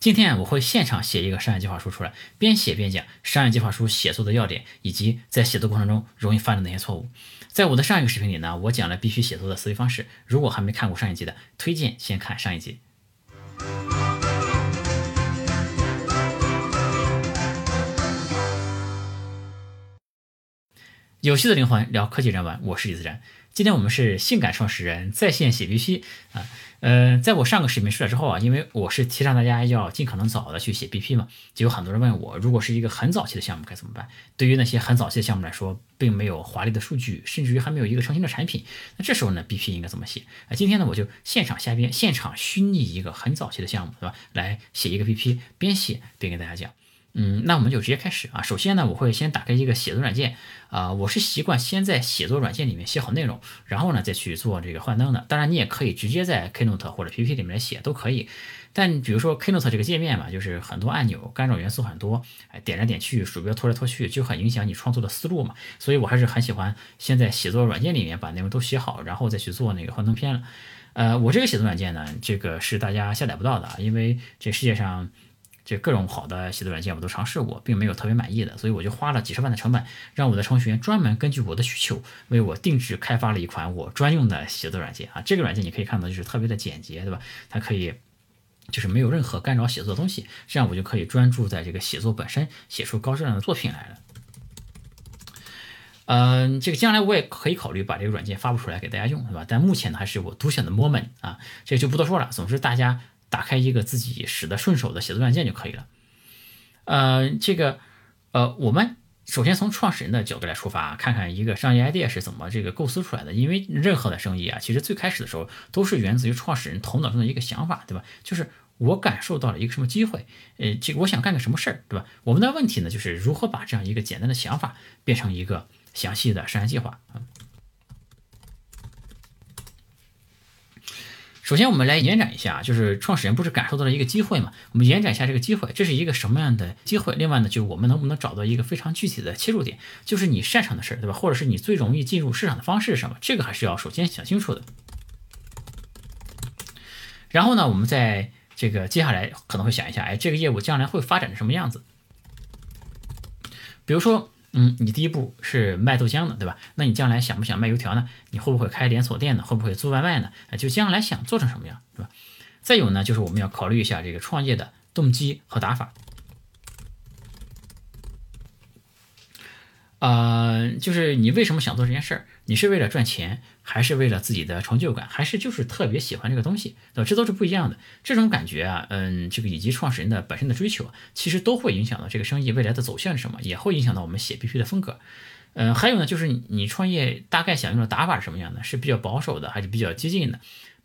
今天我会现场写一个商业计划书出来，边写边讲商业计划书写作的要点，以及在写作过程中容易犯的那些错误。在我的上一个视频里呢，我讲了必须写作的思维方式。如果还没看过上一集的，推荐先看上一集。有趣的灵魂聊科技人文，我是李自然。今天我们是性感创始人在线写 BP 啊，呃在我上个视频出来之后啊，因为我是提倡大家要尽可能早的去写 BP 嘛，就有很多人问我，如果是一个很早期的项目该怎么办？对于那些很早期的项目来说，并没有华丽的数据，甚至于还没有一个成型的产品，那这时候呢，BP 应该怎么写？啊，今天呢，我就现场瞎编，现场虚拟一个很早期的项目，对吧？来写一个 BP，边写边给大家讲。嗯，那我们就直接开始啊。首先呢，我会先打开一个写作软件啊，我是习惯先在写作软件里面写好内容，然后呢再去做这个幻灯的。当然，你也可以直接在 Keynote 或者 PPT 里面写都可以。但比如说 Keynote 这个界面嘛，就是很多按钮，干扰元素很多，哎，点来点去，鼠标拖来拖去，就很影响你创作的思路嘛。所以我还是很喜欢先在写作软件里面把内容都写好，然后再去做那个幻灯片了。呃，我这个写作软件呢，这个是大家下载不到的啊，因为这世界上。这各种好的写作软件我都尝试过，并没有特别满意的，所以我就花了几十万的成本，让我的程序员专门根据我的需求为我定制开发了一款我专用的写作软件啊。这个软件你可以看到就是特别的简洁，对吧？它可以就是没有任何干扰写作的东西，这样我就可以专注在这个写作本身，写出高质量的作品来了。嗯，这个将来我也可以考虑把这个软件发布出来给大家用，对吧？但目前呢还是我独享的 moment 啊，这就不多说了。总之大家。打开一个自己使得顺手的写作软件就可以了。呃，这个，呃，我们首先从创始人的角度来出发，看看一个商业 idea 是怎么这个构思出来的。因为任何的生意啊，其实最开始的时候都是源自于创始人头脑中的一个想法，对吧？就是我感受到了一个什么机会，呃，这个我想干个什么事儿，对吧？我们的问题呢，就是如何把这样一个简单的想法变成一个详细的商业计划啊。首先，我们来延展一下，就是创始人不是感受到了一个机会嘛？我们延展一下这个机会，这是一个什么样的机会？另外呢，就是我们能不能找到一个非常具体的切入点，就是你擅长的事儿，对吧？或者是你最容易进入市场的方式是什么？这个还是要首先想清楚的。然后呢，我们在这个接下来可能会想一下，哎，这个业务将来会发展成什么样子？比如说。嗯，你第一步是卖豆浆的，对吧？那你将来想不想卖油条呢？你会不会开连锁店呢？会不会做外卖呢？就将来想做成什么样，对吧？再有呢，就是我们要考虑一下这个创业的动机和打法。呃，就是你为什么想做这件事儿？你是为了赚钱，还是为了自己的成就感，还是就是特别喜欢这个东西，对吧？这都是不一样的。这种感觉啊，嗯，这个以及创始人的本身的追求，其实都会影响到这个生意未来的走向是什么，也会影响到我们写 BP 的风格。嗯，还有呢，就是你创业大概想用的打法是什么样的？是比较保守的，还是比较激进的？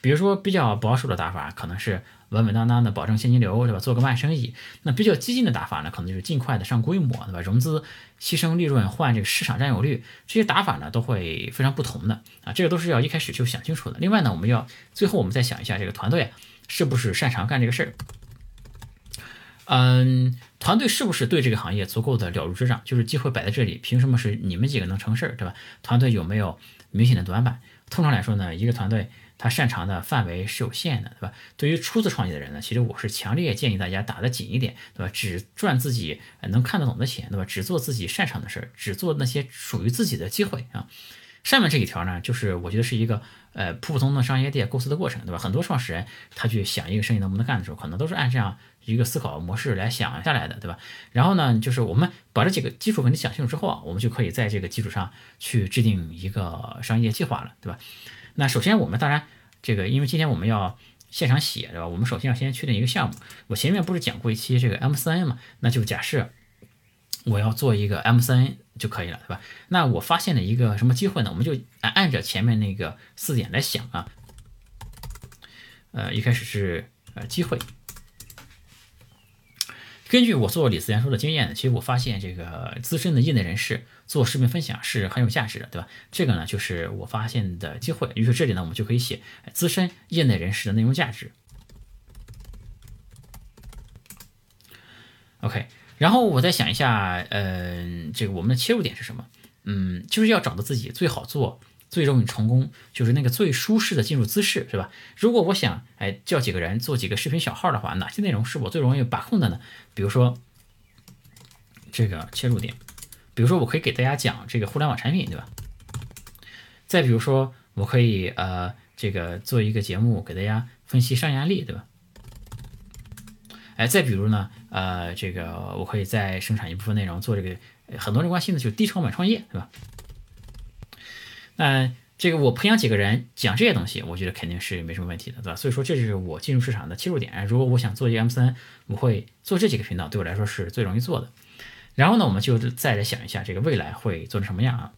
比如说比较保守的打法，可能是。稳稳当当的保证现金流，对吧？做个慢生意。那比较激进的打法呢，可能就是尽快的上规模，对吧？融资，牺牲利润换这个市场占有率，这些打法呢都会非常不同的啊。这个都是要一开始就想清楚的。另外呢，我们要最后我们再想一下这个团队是不是擅长干这个事儿。嗯，团队是不是对这个行业足够的了如指掌？就是机会摆在这里，凭什么是你们几个能成事儿，对吧？团队有没有明显的短板？通常来说呢，一个团队。他擅长的范围是有限的，对吧？对于初次创业的人呢，其实我是强烈建议大家打得紧一点，对吧？只赚自己能看得懂的钱，对吧？只做自己擅长的事儿，只做那些属于自己的机会啊。上面这一条呢，就是我觉得是一个呃普普通通的商业店构思的过程，对吧？很多创始人他去想一个生意能不能干的时候，可能都是按这样一个思考模式来想下来的，对吧？然后呢，就是我们把这几个基础问题想清楚之后啊，我们就可以在这个基础上去制定一个商业计划了，对吧？那首先我们当然这个，因为今天我们要现场写，对吧？我们首先要先确定一个项目。我前面不是讲过一期这个 M 三 N 嘛？那就假设我要做一个 M 三 N 就可以了，对吧？那我发现了一个什么机会呢？我们就按按着前面那个四点来想啊。呃，一开始是呃机会。根据我做李思源说的经验呢，其实我发现这个资深的业内人士做视频分享是很有价值的，对吧？这个呢就是我发现的机会。于是这里呢我们就可以写资深业内人士的内容价值。OK，然后我再想一下，嗯，这个我们的切入点是什么？嗯，就是要找到自己最好做。最容易成功，就是那个最舒适的进入姿势，是吧？如果我想哎叫几个人做几个视频小号的话，哪些内容是我最容易把控的呢？比如说这个切入点，比如说我可以给大家讲这个互联网产品，对吧？再比如说我可以呃这个做一个节目给大家分析商业案例，对吧？哎，再比如呢，呃，这个我可以再生产一部分内容做这个，很多人关心的就是低成本创业，对吧？那这个我培养几个人讲这些东西，我觉得肯定是没什么问题的，对吧？所以说这就是我进入市场的切入点。如果我想做一个 M 三，我会做这几个频道，对我来说是最容易做的。然后呢，我们就再来想一下这个未来会做成什么样啊？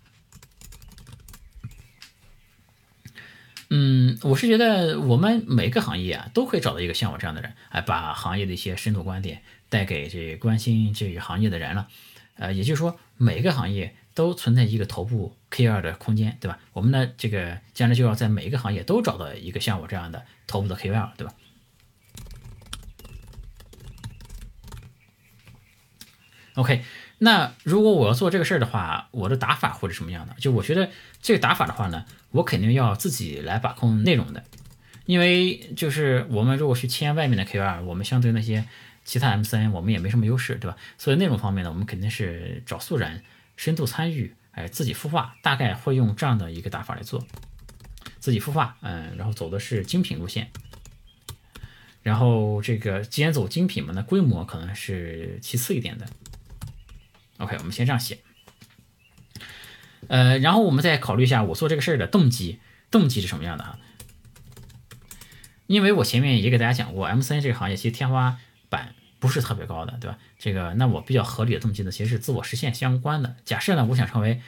嗯，我是觉得我们每个行业啊，都可以找到一个像我这样的人，哎，把行业的一些深度观点带给这关心这个行业的人了。呃，也就是说，每个行业都存在一个头部 K 二的空间，对吧？我们呢，这个将来就要在每一个行业都找到一个像我这样的头部的 K 二，对吧？OK。那如果我要做这个事儿的话，我的打法会是什么样的？就我觉得这个打法的话呢，我肯定要自己来把控内容的，因为就是我们如果去签外面的 KOL，我们相对那些其他 MCN，，我们也没什么优势，对吧？所以内容方面呢，我们肯定是找素人，深度参与，哎，自己孵化，大概会用这样的一个打法来做，自己孵化，嗯，然后走的是精品路线，然后这个既然走精品嘛，那规模可能是其次一点的。OK，我们先这样写，呃，然后我们再考虑一下我做这个事儿的动机，动机是什么样的哈？因为我前面也给大家讲过，MCN 这个行业其实天花板不是特别高的，对吧？这个那我比较合理的动机呢，其实是自我实现相关的。假设呢，我想成为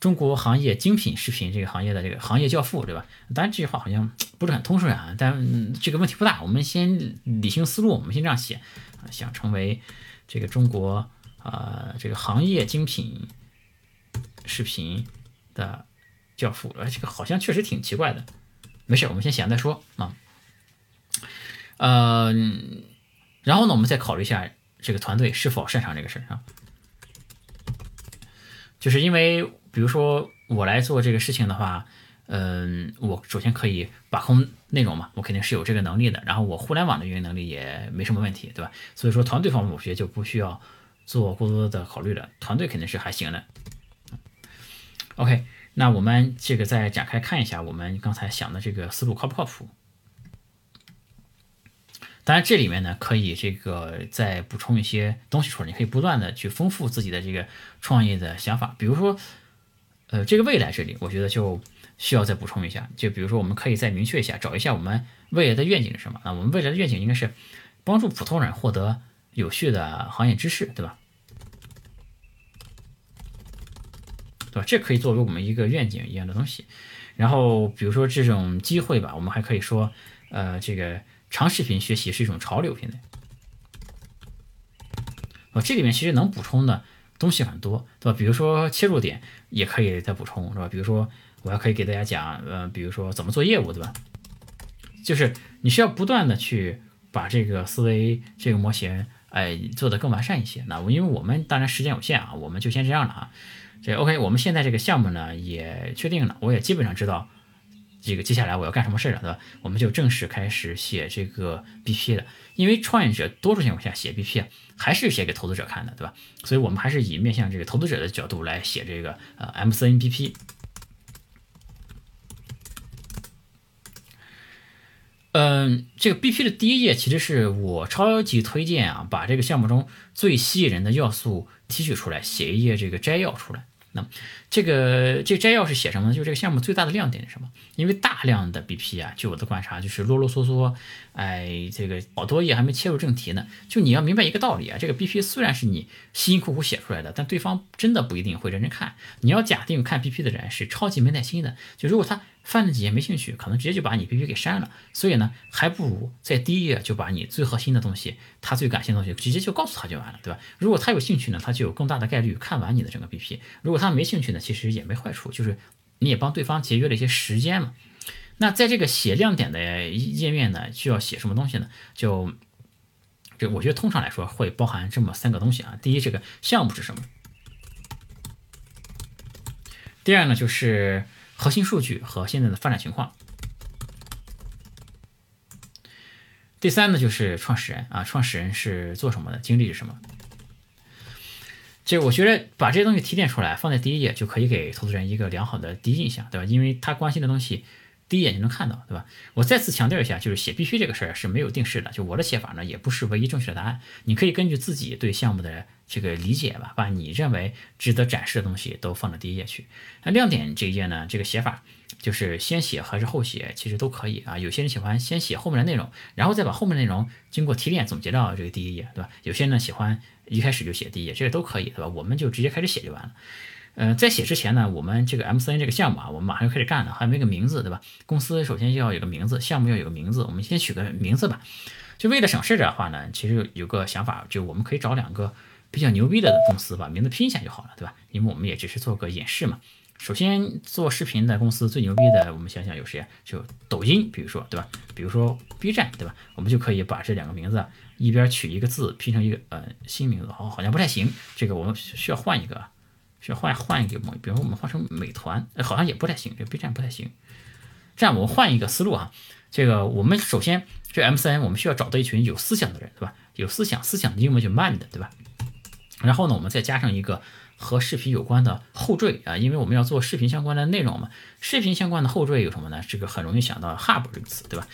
中国行业精品视频这个行业的这个行业教父，对吧？当然这句话好像不是很通顺啊，但这个问题不大。我们先理清思路，我们先这样写啊，想成为这个中国。啊，这个行业精品视频的教父，呃，这个好像确实挺奇怪的。没事，我们先想再说啊。呃，然后呢，我们再考虑一下这个团队是否擅长这个事儿啊。就是因为，比如说我来做这个事情的话，嗯，我首先可以把控内容嘛，我肯定是有这个能力的。然后我互联网的运营能力也没什么问题，对吧？所以说团队方面，我觉得就不需要。做过多的考虑了，团队肯定是还行的。OK，那我们这个再展开看一下，我们刚才想的这个思路靠不靠谱？当然，这里面呢可以这个再补充一些东西出来，你可以不断的去丰富自己的这个创业的想法。比如说，呃，这个未来这里，我觉得就需要再补充一下。就比如说，我们可以再明确一下，找一下我们未来的愿景是什么？那我们未来的愿景应该是帮助普通人获得。有序的行业知识，对吧？对吧？这可以作为我们一个愿景一样的东西。然后，比如说这种机会吧，我们还可以说，呃，这个长视频学习是一种潮流。现在，哦，这里面其实能补充的东西很多，对吧？比如说切入点也可以再补充，是吧？比如说我还可以给大家讲，呃，比如说怎么做业务，对吧？就是你需要不断的去把这个思维这个模型。哎，做的更完善一些。那因为我们当然时间有限啊，我们就先这样了啊。这 OK，我们现在这个项目呢也确定了，我也基本上知道这个接下来我要干什么事了，对吧？我们就正式开始写这个 BP 了。因为创业者多数情况下写 BP 还是写给投资者看的，对吧？所以我们还是以面向这个投资者的角度来写这个呃 MCN BP。嗯，这个 BP 的第一页其实是我超级推荐啊，把这个项目中最吸引人的要素提取出来，写一页这个摘要出来。那这个这摘要是写什么呢？就是这个项目最大的亮点是什么？因为大量的 BP 啊，据我的观察就是啰啰嗦嗦，哎，这个好多页还没切入正题呢。就你要明白一个道理啊，这个 BP 虽然是你辛辛苦苦写出来的，但对方真的不一定会认真看。你要假定看 BP 的人是超级没耐心的，就如果他。翻了几页没兴趣，可能直接就把你 BP 给删了。所以呢，还不如在第一页就把你最核心的东西，他最感兴趣的东西，直接就告诉他就完了，对吧？如果他有兴趣呢，他就有更大的概率看完你的整个 BP。如果他没兴趣呢，其实也没坏处，就是你也帮对方节约了一些时间嘛。那在这个写亮点的页面呢，需要写什么东西呢？就这，我觉得通常来说会包含这么三个东西啊。第一，这个项目是什么？第二呢，就是。核心数据和现在的发展情况。第三呢，就是创始人啊，创始人是做什么的，经历是什么？这我觉得把这些东西提炼出来，放在第一页，就可以给投资人一个良好的第一印象，对吧？因为他关心的东西。第一眼就能看到，对吧？我再次强调一下，就是写必须这个事儿是没有定式的，就我的写法呢，也不是唯一正确的答案。你可以根据自己对项目的这个理解吧，把你认为值得展示的东西都放到第一页去。那亮点这一页呢，这个写法就是先写还是后写，其实都可以啊。有些人喜欢先写后面的内容，然后再把后面内容经过提炼总结到这个第一页，对吧？有些人呢喜欢一开始就写第一页，这个都可以，对吧？我们就直接开始写就完了。呃，在写之前呢，我们这个 M C N 这个项目啊，我们马上就开始干了，还没个名字，对吧？公司首先要有个名字，项目要有个名字，我们先取个名字吧。就为了省事的话呢，其实有个想法，就我们可以找两个比较牛逼的公司，把名字拼一下就好了，对吧？因为我们也只是做个演示嘛。首先做视频的公司最牛逼的，我们想想有谁？就抖音，比如说，对吧？比如说 B 站，对吧？我们就可以把这两个名字一边取一个字，拼成一个呃新名字，好好像不太行，这个我们需要换一个。需要换换一个模，比如说我们换成美团，好像也不太行，这 B 站不太行。这样我们换一个思路啊，这个我们首先这 M 三我们需要找到一群有思想的人，对吧？有思想，思想的英文就 mind，对吧？然后呢，我们再加上一个和视频有关的后缀啊，因为我们要做视频相关的内容嘛。视频相关的后缀有什么呢？这个很容易想到 hub 这个词，对吧？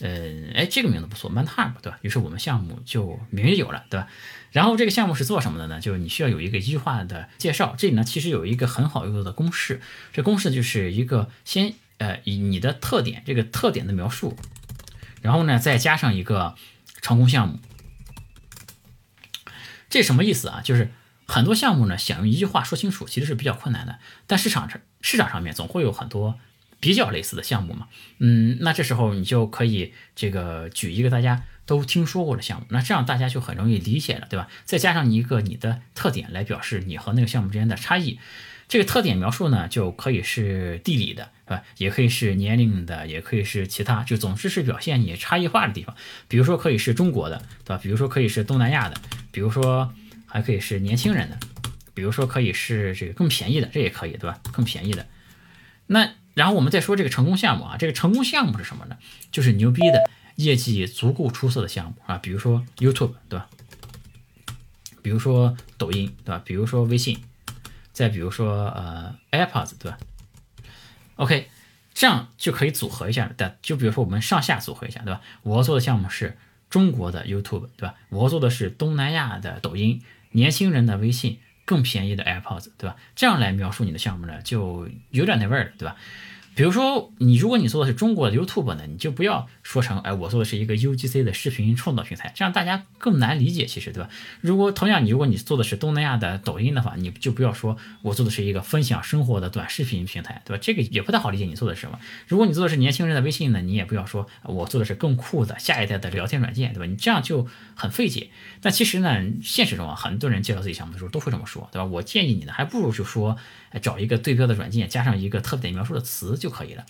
嗯，哎，这个名字不错，Mind Hub，对吧？于是我们项目就名就有了，对吧？然后这个项目是做什么的呢？就是你需要有一个一句话的介绍。这里呢，其实有一个很好用的公式，这公式就是一个先呃以你的特点，这个特点的描述，然后呢再加上一个成功项目。这什么意思啊？就是很多项目呢想用一句话说清楚，其实是比较困难的。但市场上市场上面总会有很多。比较类似的项目嘛，嗯，那这时候你就可以这个举一个大家都听说过的项目，那这样大家就很容易理解了，对吧？再加上一个你的特点来表示你和那个项目之间的差异，这个特点描述呢就可以是地理的，是吧？也可以是年龄的，也可以是其他，就总之是表现你差异化的地方。比如说可以是中国的，对吧？比如说可以是东南亚的，比如说还可以是年轻人的，比如说可以是这个更便宜的，这也可以，对吧？更便宜的，那。然后我们再说这个成功项目啊，这个成功项目是什么呢？就是牛逼的业绩足够出色的项目啊，比如说 YouTube 对吧？比如说抖音对吧？比如说微信，再比如说呃 AirPods 对吧？OK，这样就可以组合一下的。就比如说我们上下组合一下对吧？我要做的项目是中国的 YouTube 对吧？我要做的是东南亚的抖音，年轻人的微信。更便宜的 AirPods，对吧？这样来描述你的项目呢，就有点那味儿了，对吧？比如说，你如果你做的是中国的 YouTube 呢，你就不要说成，哎，我做的是一个 UGC 的视频创造平台，这样大家更难理解，其实，对吧？如果同样，你如果你做的是东南亚的抖音的话，你就不要说我做的是一个分享生活的短视频平台，对吧？这个也不太好理解你做的是什么。如果你做的是年轻人的微信呢，你也不要说我做的是更酷的下一代的聊天软件，对吧？你这样就很费解。但其实呢，现实中啊，很多人介绍自己项目的时候都会这么说，对吧？我建议你呢，还不如就说。找一个对标的软件，加上一个特点描述的词就可以了。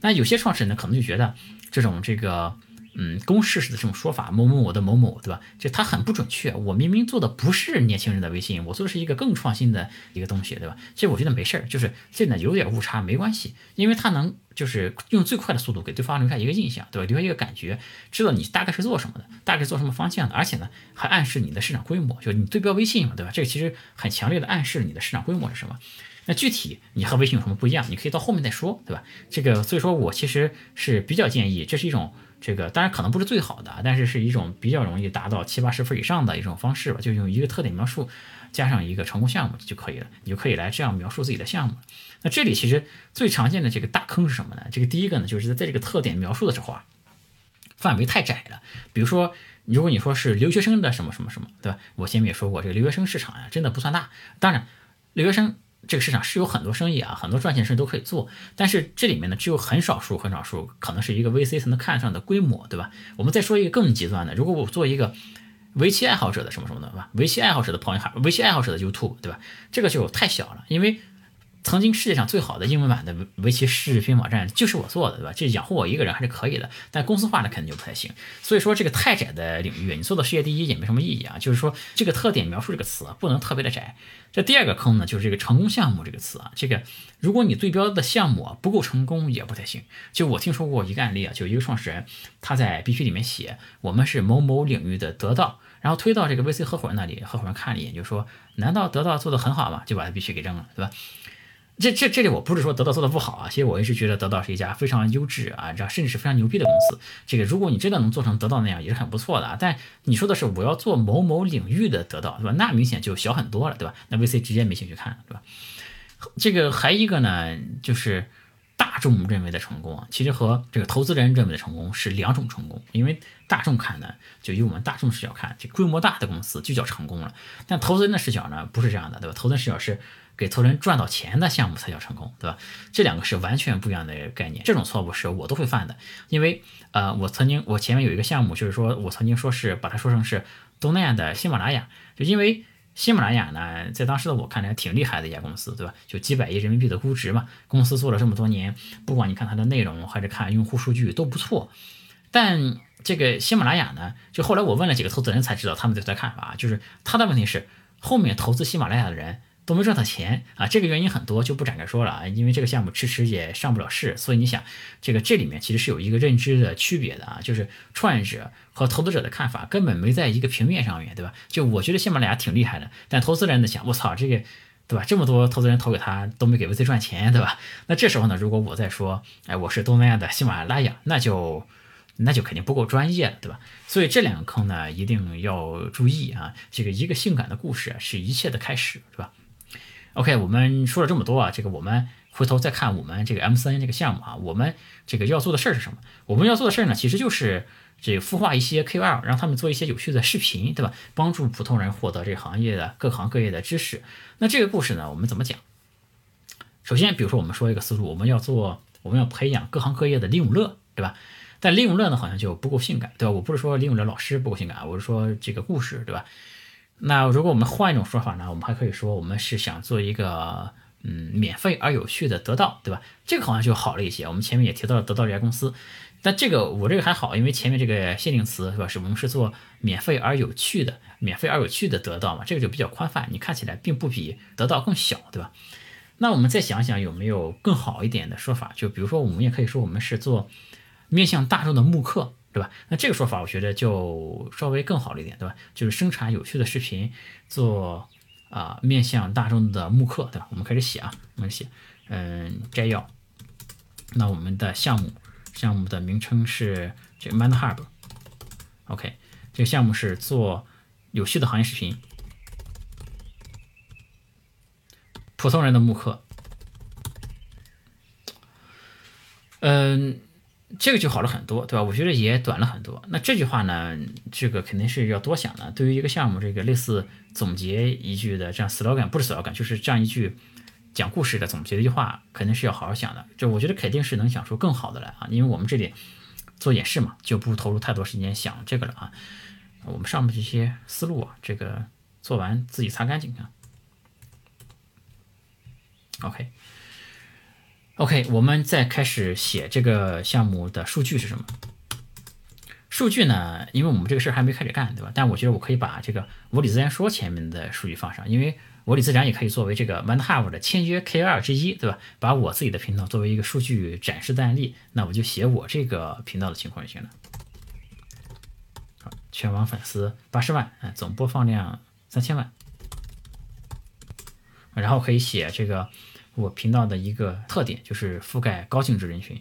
那有些创始人呢，可能就觉得这种这个。嗯，公式式的这种说法，某某我的某某，对吧？就它很不准确。我明明做的不是年轻人的微信，我做的是一个更创新的一个东西，对吧？其实我觉得没事儿，就是这呢有点误差没关系，因为它能就是用最快的速度给对方留下一个印象，对吧？留下一个感觉，知道你大概是做什么的，大概做什么方向的，而且呢还暗示你的市场规模，就你对标微信嘛，对吧？这个其实很强烈的暗示你的市场规模是什么。那具体你和微信有什么不一样，你可以到后面再说，对吧？这个所以说我其实是比较建议，这是一种。这个当然可能不是最好的，但是是一种比较容易达到七八十分以上的一种方式吧，就用一个特点描述加上一个成功项目就可以了，你就可以来这样描述自己的项目。那这里其实最常见的这个大坑是什么呢？这个第一个呢，就是在这个特点描述的时候啊，范围太窄了。比如说，如果你说是留学生的什么什么什么，对吧？我前面也说过，这个留学生市场呀，真的不算大。当然，留学生。这个市场是有很多生意啊，很多赚钱生意都可以做，但是这里面呢，只有很少数、很少数，可能是一个 VC 才能看上的规模，对吧？我们再说一个更极端的，如果我做一个围棋爱好者的什么什么的，吧？围棋爱好者的朋友，围棋爱好者的 YouTube，对吧？这个就太小了，因为曾经世界上最好的英文版的围棋视频网站就是我做的，对吧？这养活我一个人还是可以的，但公司化的肯定就不太行。所以说这个太窄的领域，你做到世界第一也没什么意义啊。就是说这个特点描述这个词不能特别的窄。这第二个坑呢，就是这个成功项目这个词啊，这个如果你对标的项目啊不够成功也不太行。就我听说过一个案例啊，就一个创始人他在 BP 里面写我们是某某领域的得到，然后推到这个 VC 合伙人那里，合伙人看了一眼就说，难道得到做的很好吗？就把他必须给扔了，对吧？这这这里我不是说得到做的不好啊，其实我一直觉得得到是一家非常优质啊，这甚至是非常牛逼的公司。这个如果你真的能做成得到那样，也是很不错的啊。但你说的是我要做某某领域的得到，对吧？那明显就小很多了，对吧？那 VC 直接没兴趣看，对吧？这个还一个呢，就是大众认为的成功啊，其实和这个投资人认为的成功是两种成功。因为大众看呢，就以我们大众视角看，这规模大的公司就叫成功了。但投资人的视角呢，不是这样的，对吧？投资人视角是。给投资人赚到钱的项目才叫成功，对吧？这两个是完全不一样的概念。这种错误是我都会犯的，因为呃，我曾经我前面有一个项目，就是说我曾经说是把它说成是东南亚的喜马拉雅，就因为喜马拉雅呢，在当时的我看来挺厉害的一家公司，对吧？就几百亿人民币的估值嘛，公司做了这么多年，不管你看它的内容还是看用户数据都不错。但这个喜马拉雅呢，就后来我问了几个投资人才知道他们对它的看法，就是他的问题是后面投资喜马拉雅的人。都没赚到钱啊，这个原因很多，就不展开说了啊。因为这个项目迟迟也上不了市，所以你想，这个这里面其实是有一个认知的区别的啊，就是创业者和投资者的看法根本没在一个平面上面对吧？就我觉得喜马拉雅挺厉害的，但投资人的想，我操，这个对吧？这么多投资人投给他都没给 VC 赚钱，对吧？那这时候呢，如果我再说，哎，我是东南亚的喜马拉雅，那就那就肯定不够专业了，对吧？所以这两个坑呢，一定要注意啊。这个一个性感的故事是一切的开始，是吧？OK，我们说了这么多啊，这个我们回头再看我们这个 M 三这个项目啊，我们这个要做的事儿是什么？我们要做的事儿呢，其实就是这个孵化一些 KOL，让他们做一些有趣的视频，对吧？帮助普通人获得这个行业的各行各业的知识。那这个故事呢，我们怎么讲？首先，比如说我们说一个思路，我们要做，我们要培养各行各业的李永乐，对吧？但李永乐呢，好像就不够性感，对吧？我不是说李永乐老师不够性感，我是说这个故事，对吧？那如果我们换一种说法呢？我们还可以说，我们是想做一个嗯免费而有趣的得到，对吧？这个好像就好了一些。我们前面也提到了得到这家公司，但这个我这个还好，因为前面这个限定词是吧？是我们是做免费而有趣的，免费而有趣的得到嘛？这个就比较宽泛，你看起来并不比得到更小，对吧？那我们再想想有没有更好一点的说法？就比如说，我们也可以说我们是做面向大众的慕课。对吧？那这个说法我觉得就稍微更好了一点，对吧？就是生产有趣的视频，做啊面向大众的慕课，对吧？我们开始写啊，我们写，嗯，摘要。那我们的项目项目的名称是这个 Mind Hub，OK，这个项目是做有趣的行业视频，普通人的慕课，嗯。这个就好了很多，对吧？我觉得也短了很多。那这句话呢，这个肯定是要多想的。对于一个项目，这个类似总结一句的这样 slogan，不是 slogan，就是这样一句讲故事的总结一句话，肯定是要好好想的。就我觉得肯定是能想出更好的来啊，因为我们这里做演示嘛，就不投入太多时间想这个了啊。我们上面这些思路啊，这个做完自己擦干净啊。OK。OK，我们再开始写这个项目的数据是什么？数据呢？因为我们这个事儿还没开始干，对吧？但我觉得我可以把这个我理自然说前面的数据放上，因为我理自然也可以作为这个 OneHub 的签约 K2 之一，对吧？把我自己的频道作为一个数据展示的案例，那我就写我这个频道的情况就行了。全网粉丝八十万，嗯，总播放量三千万，然后可以写这个。我频道的一个特点就是覆盖高净值人群，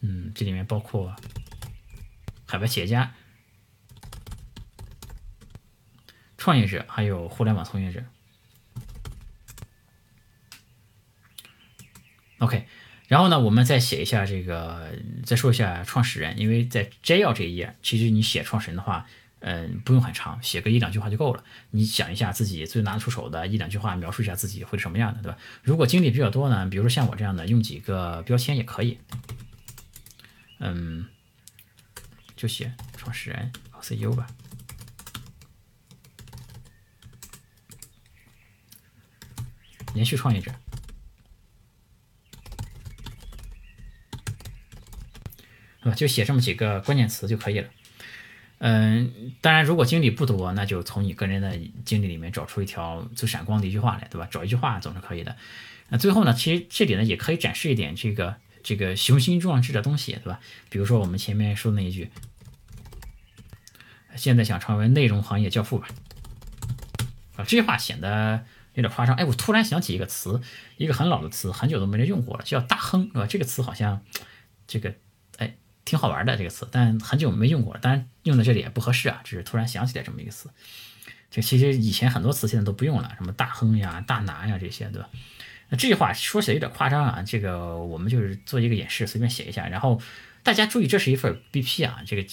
嗯，这里面包括海外企业家、创业者，还有互联网从业者。OK，然后呢，我们再写一下这个，再说一下创始人，因为在摘要这一页，其实你写创始人的话。嗯，不用很长，写个一两句话就够了。你想一下自己最拿得出手的一两句话，描述一下自己会是什么样的，对吧？如果经历比较多呢，比如说像我这样的，用几个标签也可以。嗯，就写创始人 CEO 吧。连续创业者，是吧？就写这么几个关键词就可以了。嗯，当然，如果经历不多，那就从你个人的经历里面找出一条最闪光的一句话来，对吧？找一句话总是可以的。那最后呢，其实这里呢也可以展示一点这个这个雄心壮志的东西，对吧？比如说我们前面说的那一句，现在想成为内容行业教父吧？啊，这句话显得有点夸张。哎，我突然想起一个词，一个很老的词，很久都没人用过了，叫大亨，是吧？这个词好像这个。挺好玩的这个词，但很久没用过了，当然用在这里也不合适啊，只是突然想起来这么一个词。这其实以前很多词现在都不用了，什么大亨呀、大拿呀这些，对吧？那这句话说起来有点夸张啊，这个我们就是做一个演示，随便写一下。然后大家注意，这是一份 BP 啊，这个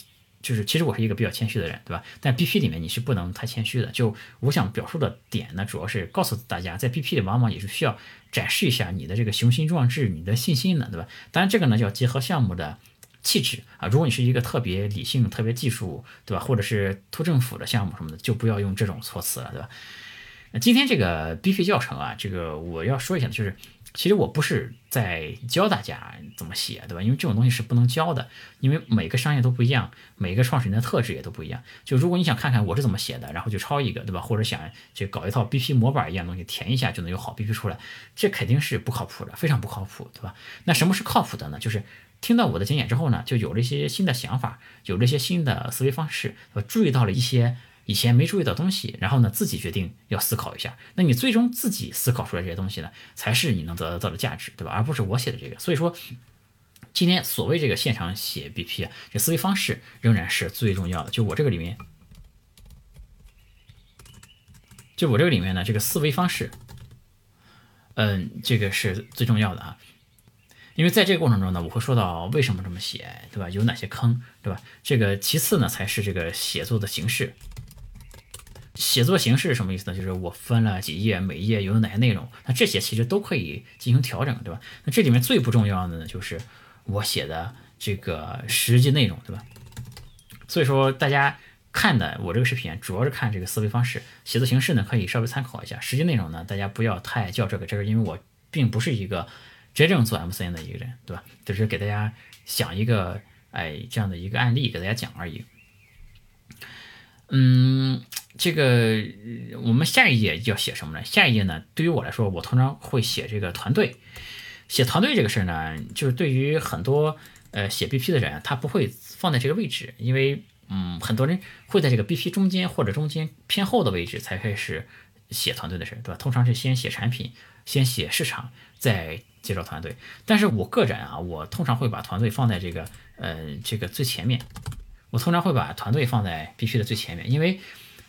就是其实我是一个比较谦虚的人，对吧？但 BP 里面你是不能太谦虚的。就我想表述的点呢，主要是告诉大家，在 BP 里往往也是需要展示一下你的这个雄心壮志、你的信心的，对吧？当然这个呢，要结合项目的。气质啊，如果你是一个特别理性、特别技术，对吧？或者是图政府的项目什么的，就不要用这种措辞了，对吧？那今天这个 BP 教程啊，这个我要说一下，就是其实我不是在教大家怎么写，对吧？因为这种东西是不能教的，因为每个商业都不一样，每个创始人的特质也都不一样。就如果你想看看我是怎么写的，然后就抄一个，对吧？或者想去搞一套 BP 模板一样东西，填一下就能有好 BP 出来，这肯定是不靠谱的，非常不靠谱，对吧？那什么是靠谱的呢？就是。听到我的讲解之后呢，就有了一些新的想法，有了一些新的思维方式，呃，注意到了一些以前没注意到东西，然后呢，自己决定要思考一下。那你最终自己思考出来这些东西呢，才是你能得到的价值，对吧？而不是我写的这个。所以说，今天所谓这个现场写 BP 啊，这思维方式仍然是最重要的。就我这个里面，就我这个里面呢，这个思维方式，嗯，这个是最重要的啊。因为在这个过程中呢，我会说到为什么这么写，对吧？有哪些坑，对吧？这个其次呢，才是这个写作的形式。写作形式是什么意思呢？就是我分了几页，每一页有哪些内容，那这些其实都可以进行调整，对吧？那这里面最不重要的呢，就是我写的这个实际内容，对吧？所以说大家看的我这个视频，主要是看这个思维方式，写作形式呢可以稍微参考一下，实际内容呢大家不要太较这个这个，因为我并不是一个。真正做 MCN 的一个人，对吧？就是给大家想一个，哎，这样的一个案例给大家讲而已。嗯，这个我们下一页要写什么呢？下一页呢，对于我来说，我通常会写这个团队。写团队这个事儿呢，就是对于很多呃写 BP 的人，他不会放在这个位置，因为嗯，很多人会在这个 BP 中间或者中间偏后的位置才开始写团队的事儿，对吧？通常是先写产品，先写市场，再。介绍团队，但是我个人啊，我通常会把团队放在这个呃这个最前面。我通常会把团队放在必须的最前面，因为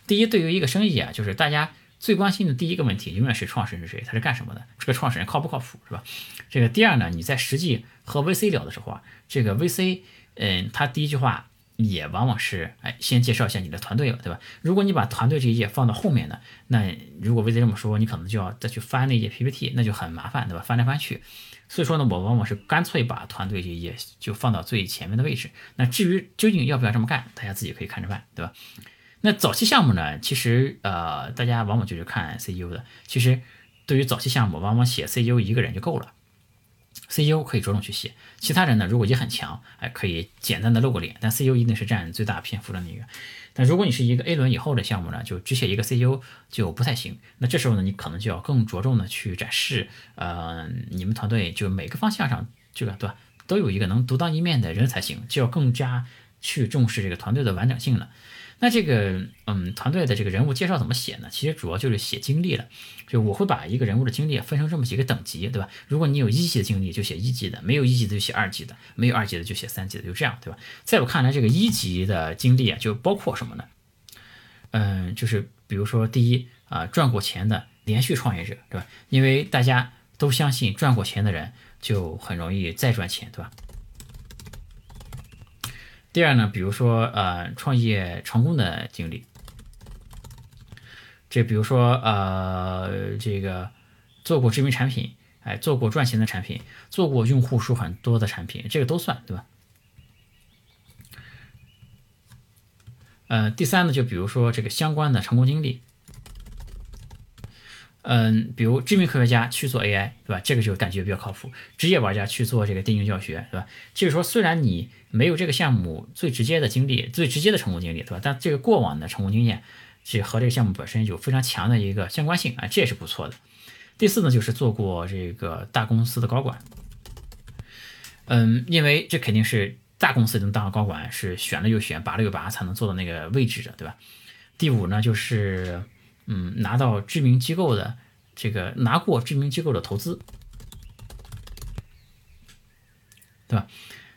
第一，对于一个生意啊，就是大家最关心的第一个问题，永远是创始人是谁，他是干什么的，这个创始人靠不靠谱，是吧？这个第二呢，你在实际和 VC 聊的时候啊，这个 VC，嗯，他第一句话。也往往是，哎，先介绍一下你的团队吧，对吧？如果你把团队这一页放到后面呢，那如果 VZ 这么说，你可能就要再去翻那页 PPT，那就很麻烦，对吧？翻来翻去。所以说呢，我往往是干脆把团队这一页就放到最前面的位置。那至于究竟要不要这么干，大家自己可以看着办，对吧？那早期项目呢，其实呃，大家往往就是看 CEO 的。其实对于早期项目，往往写 CEO 一个人就够了。CEO 可以着重去写，其他人呢，如果也很强，哎，可以简单的露个脸，但 CEO 一定是占最大篇幅的那个。但如果你是一个 A 轮以后的项目呢，就只写一个 CEO 就不太行。那这时候呢，你可能就要更着重的去展示，呃，你们团队就每个方向上这个对吧，都有一个能独当一面的人才行，就要更加去重视这个团队的完整性了。那这个，嗯，团队的这个人物介绍怎么写呢？其实主要就是写经历了，就我会把一个人物的经历分成这么几个等级，对吧？如果你有一级的经历，就写一级的；没有一级的就写二级的；没有二级的就写三级的，就这样，对吧？在我看来，这个一级的经历啊，就包括什么呢？嗯，就是比如说，第一啊，赚过钱的连续创业者，对吧？因为大家都相信赚过钱的人就很容易再赚钱，对吧？第二呢，比如说呃创业成功的经历，这比如说呃这个做过知名产品，哎做过赚钱的产品，做过用户数很多的产品，这个都算对吧？呃第三呢，就比如说这个相关的成功经历，嗯，比如知名科学家去做 AI，对吧？这个就感觉比较靠谱。职业玩家去做这个电竞教学，对吧？就是说，虽然你没有这个项目最直接的经历、最直接的成功经历，对吧？但这个过往的成功经验，是和这个项目本身有非常强的一个相关性啊，这也是不错的。第四呢，就是做过这个大公司的高管，嗯，因为这肯定是大公司能当高管，是选了又选，拔了又拔，才能做到那个位置的，对吧？第五呢，就是。嗯，拿到知名机构的这个拿过知名机构的投资，对吧？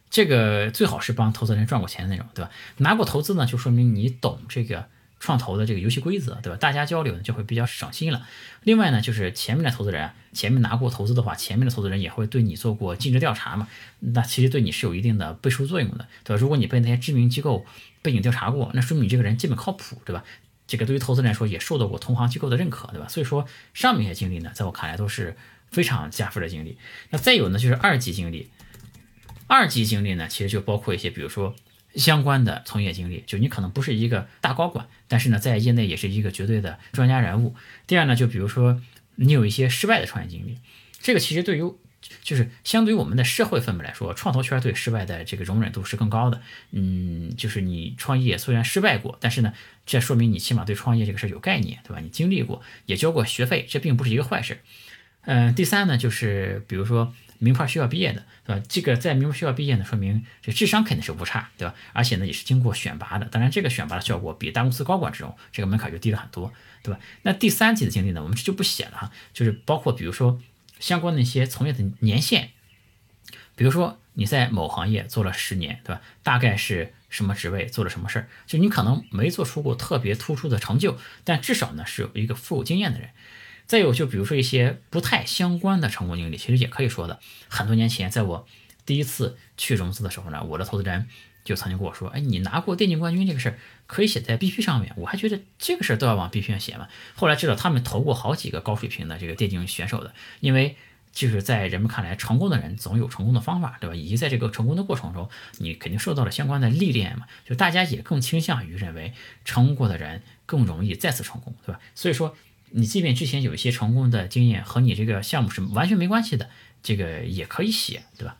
这个最好是帮投资人赚过钱的那种，对吧？拿过投资呢，就说明你懂这个创投的这个游戏规则，对吧？大家交流呢就会比较省心了。另外呢，就是前面的投资人，前面拿过投资的话，前面的投资人也会对你做过尽职调查嘛，那其实对你是有一定的背书作用的，对吧？如果你被那些知名机构背景调查过，那说明你这个人基本靠谱，对吧？这个对于投资人来说也受到过同行机构的认可，对吧？所以说上面一些经历呢，在我看来都是非常加分的经历。那再有呢，就是二级经历。二级经历呢，其实就包括一些，比如说相关的从业经历，就你可能不是一个大高管，但是呢，在业内也是一个绝对的专家人物。第二呢，就比如说你有一些失败的创业经历，这个其实对于就是相对于我们的社会氛围来说，创投圈对失败的这个容忍度是更高的。嗯，就是你创业虽然失败过，但是呢，这说明你起码对创业这个事儿有概念，对吧？你经历过，也交过学费，这并不是一个坏事。嗯，第三呢，就是比如说名牌学校毕业的，对吧？这个在名牌学校毕业呢，说明这智商肯定是不差，对吧？而且呢，也是经过选拔的。当然，这个选拔的效果比大公司高管这种这个门槛就低了很多，对吧？那第三级的经历呢，我们这就不写了哈，就是包括比如说。相关的一些从业的年限，比如说你在某行业做了十年，对吧？大概是什么职位，做了什么事儿？就你可能没做出过特别突出的成就，但至少呢是有一个富有经验的人。再有就比如说一些不太相关的成功经历，其实也可以说的。很多年前，在我第一次去融资的时候呢，我的投资人就曾经跟我说：“哎，你拿过电竞冠军这个事儿可以写在 BP 上面。”我还觉得这个事儿都要往 BP 上写嘛。后来知道他们投过好几个高水平的这个电竞选手的，因为就是在人们看来，成功的人总有成功的方法，对吧？以及在这个成功的过程中，你肯定受到了相关的历练嘛。就大家也更倾向于认为，成功过的人更容易再次成功，对吧？所以说。你即便之前有一些成功的经验和你这个项目是完全没关系的，这个也可以写，对吧？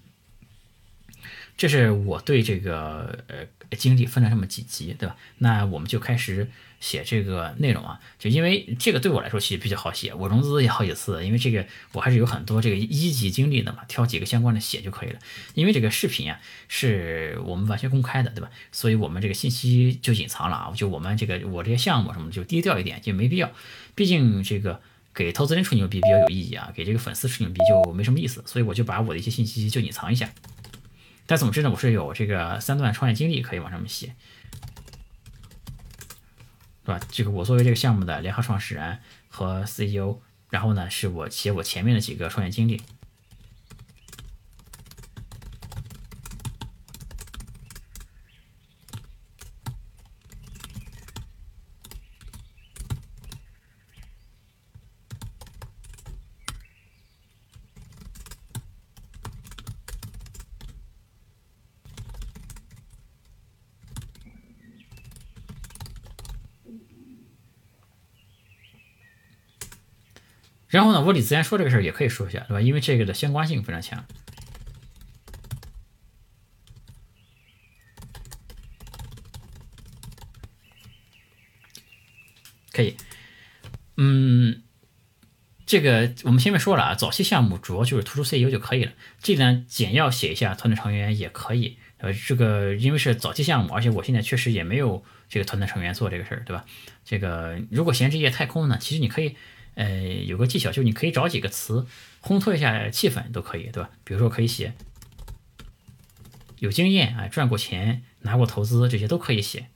这是我对这个呃经历分了这么几级，对吧？那我们就开始。写这个内容啊，就因为这个对我来说其实比较好写，我融资也好几次，因为这个我还是有很多这个一级经历的嘛，挑几个相关的写就可以了。因为这个视频啊是我们完全公开的，对吧？所以我们这个信息就隐藏了啊，就我们这个我这些项目什么就低调一点，就没必要。毕竟这个给投资人吹牛逼比较有意义啊，给这个粉丝吹牛逼就没什么意思，所以我就把我的一些信息就隐藏一下。但总之呢，我是有这个三段创业经历可以往上面写。对吧？这个我作为这个项目的联合创始人和 CEO，然后呢，是我写我前面的几个创业经历。呢，我李自然说这个事儿也可以说一下，对吧？因为这个的相关性非常强。可以，嗯，这个我们前面说了啊，早期项目主要就是突出 CEO 就可以了。这里呢，简要写一下团队成员也可以。呃，这个因为是早期项目，而且我现在确实也没有这个团队成员做这个事儿，对吧？这个如果嫌这页太空呢，其实你可以。呃，有个技巧，就是你可以找几个词烘托一下气氛，都可以，对吧？比如说可以写有经验啊，赚过钱，拿过投资，这些都可以写，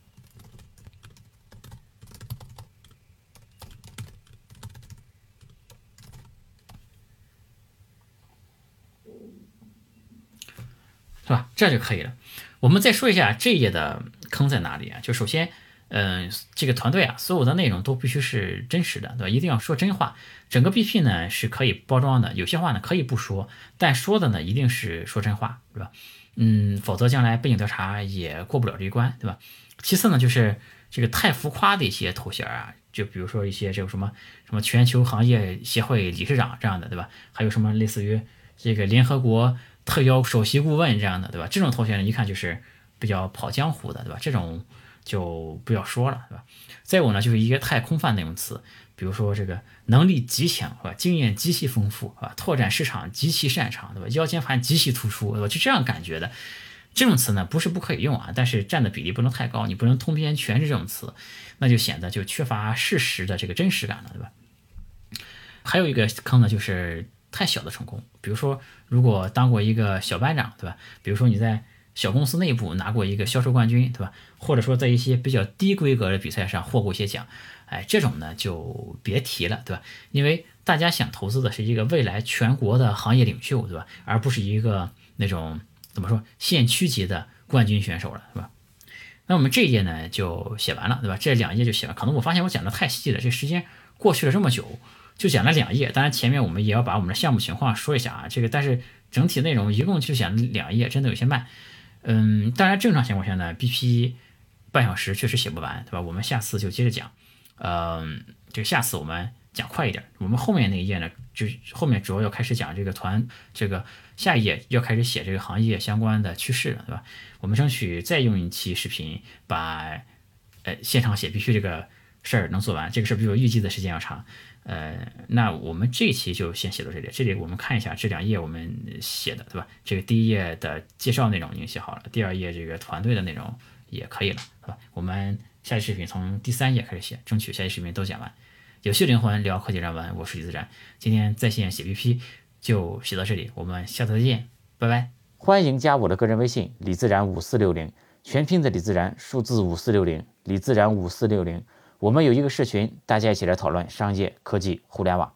是吧？这就可以了。我们再说一下这一页的坑在哪里啊？就首先。嗯，这个团队啊，所有的内容都必须是真实的，对吧？一定要说真话。整个 BP 呢是可以包装的，有些话呢可以不说，但说的呢一定是说真话，对吧？嗯，否则将来背景调查也过不了这一关，对吧？其次呢，就是这个太浮夸的一些头衔啊，就比如说一些这个什么什么全球行业协会理事长这样的，对吧？还有什么类似于这个联合国特邀首席顾问这样的，对吧？这种头衔，一看就是比较跑江湖的，对吧？这种就不要说了，对吧？再有呢，就是一个太空泛的用词，比如说这个能力极强，是吧？经验极其丰富，是吧？拓展市场极其擅长，对吧？腰间盘极其突出，我？就这样感觉的。这种词呢不是不可以用啊，但是占的比例不能太高，你不能通篇全是这种词，那就显得就缺乏事实的这个真实感了，对吧？还有一个坑呢，就是太小的成功，比如说如果当过一个小班长，对吧？比如说你在小公司内部拿过一个销售冠军，对吧？或者说在一些比较低规格的比赛上获过一些奖，哎，这种呢就别提了，对吧？因为大家想投资的是一个未来全国的行业领袖，对吧？而不是一个那种。怎么说县区级的冠军选手了，是吧？那我们这一页呢就写完了，对吧？这两页就写完。可能我发现我讲的太细了，这时间过去了这么久，就讲了两页。当然前面我们也要把我们的项目情况说一下啊。这个但是整体内容一共就讲两页，真的有些慢。嗯，当然正常情况下呢，BP 半小时确实写不完，对吧？我们下次就接着讲。嗯，这个下次我们。讲快一点，我们后面那一页呢，就后面主要要开始讲这个团，这个下一页要开始写这个行业相关的趋势了，对吧？我们争取再用一期视频，把呃现场写必须这个事儿能做完，这个事儿比我预计的时间要长，呃，那我们这期就先写到这里，这里我们看一下这两页我们写的，对吧？这个第一页的介绍内容已经写好了，第二页这个团队的内容也可以了，对吧？我们下期视频从第三页开始写，争取下期视频都讲完。有趣灵魂聊科技人文，我是李自然。今天在线写 BP 就写到这里，我们下次再见，拜拜。欢迎加我的个人微信李自然五四六零，全拼的李自然，数字五四六零，李自然五四六零。我们有一个社群，大家一起来讨论商业科技互联网。